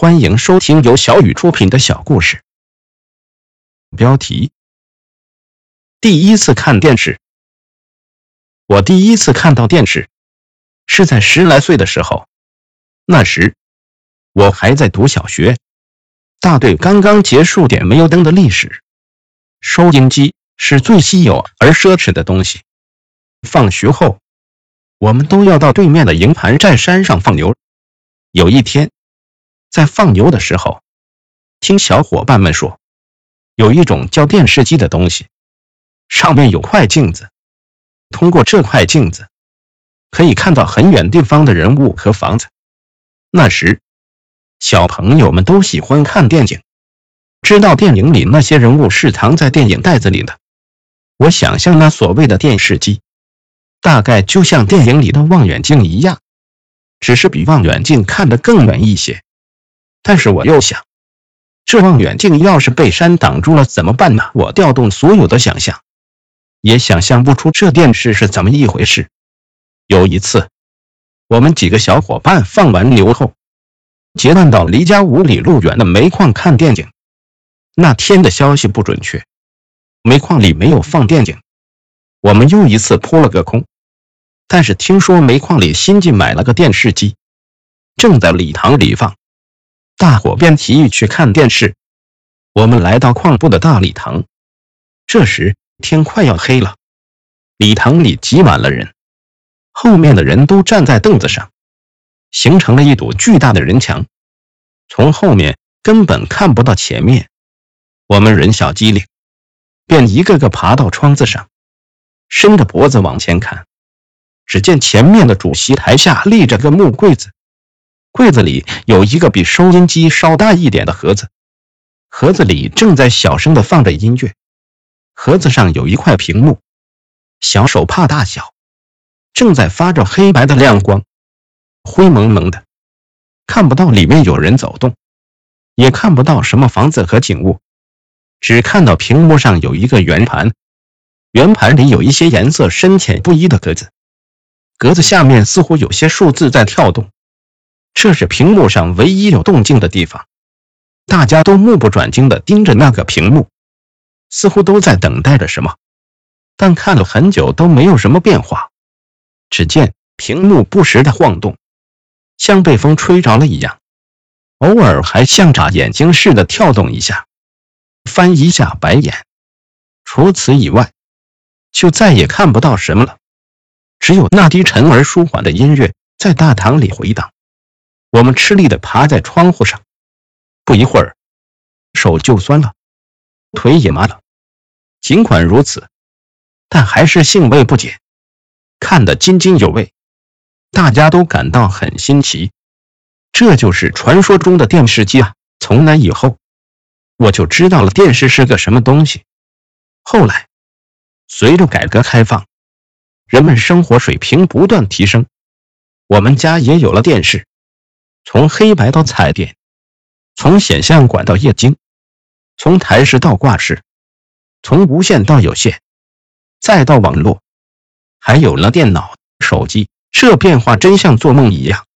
欢迎收听由小雨出品的小故事。标题：第一次看电视。我第一次看到电视是在十来岁的时候，那时我还在读小学，大队刚刚结束点煤油灯的历史，收音机是最稀有而奢侈的东西。放学后，我们都要到对面的营盘寨山上放牛。有一天。在放牛的时候，听小伙伴们说，有一种叫电视机的东西，上面有块镜子，通过这块镜子，可以看到很远地方的人物和房子。那时，小朋友们都喜欢看电影，知道电影里那些人物是藏在电影袋子里的。我想象那所谓的电视机，大概就像电影里的望远镜一样，只是比望远镜看得更远一些。但是我又想，这望远镜要是被山挡住了怎么办呢？我调动所有的想象，也想象不出这电视是怎么一回事。有一次，我们几个小伙伴放完牛后，结伴到离家五里路远的煤矿看电影。那天的消息不准确，煤矿里没有放电影，我们又一次扑了个空。但是听说煤矿里新进买了个电视机，正在礼堂里放。大伙便提议去看电视。我们来到矿部的大礼堂，这时天快要黑了，礼堂里挤满了人，后面的人都站在凳子上，形成了一堵巨大的人墙，从后面根本看不到前面。我们人小机灵，便一个个爬到窗子上，伸着脖子往前看。只见前面的主席台下立着个木柜子。柜子里有一个比收音机稍大一点的盒子，盒子里正在小声的放着音乐。盒子上有一块屏幕，小手帕大小，正在发着黑白的亮光，灰蒙蒙的，看不到里面有人走动，也看不到什么房子和景物，只看到屏幕上有一个圆盘，圆盘里有一些颜色深浅不一的格子，格子下面似乎有些数字在跳动。这是屏幕上唯一有动静的地方，大家都目不转睛地盯着那个屏幕，似乎都在等待着什么，但看了很久都没有什么变化。只见屏幕不时地晃动，像被风吹着了一样，偶尔还像眨眼睛似的跳动一下，翻一下白眼。除此以外，就再也看不到什么了，只有那低沉而舒缓的音乐在大堂里回荡。我们吃力地爬在窗户上，不一会儿，手就酸了，腿也麻了。尽管如此，但还是兴味不减，看得津津有味。大家都感到很新奇，这就是传说中的电视机啊！从那以后，我就知道了电视是个什么东西。后来，随着改革开放，人们生活水平不断提升，我们家也有了电视。从黑白到彩电，从显像管到液晶，从台式到挂式，从无线到有线，再到网络，还有了电脑、手机，这变化真像做梦一样。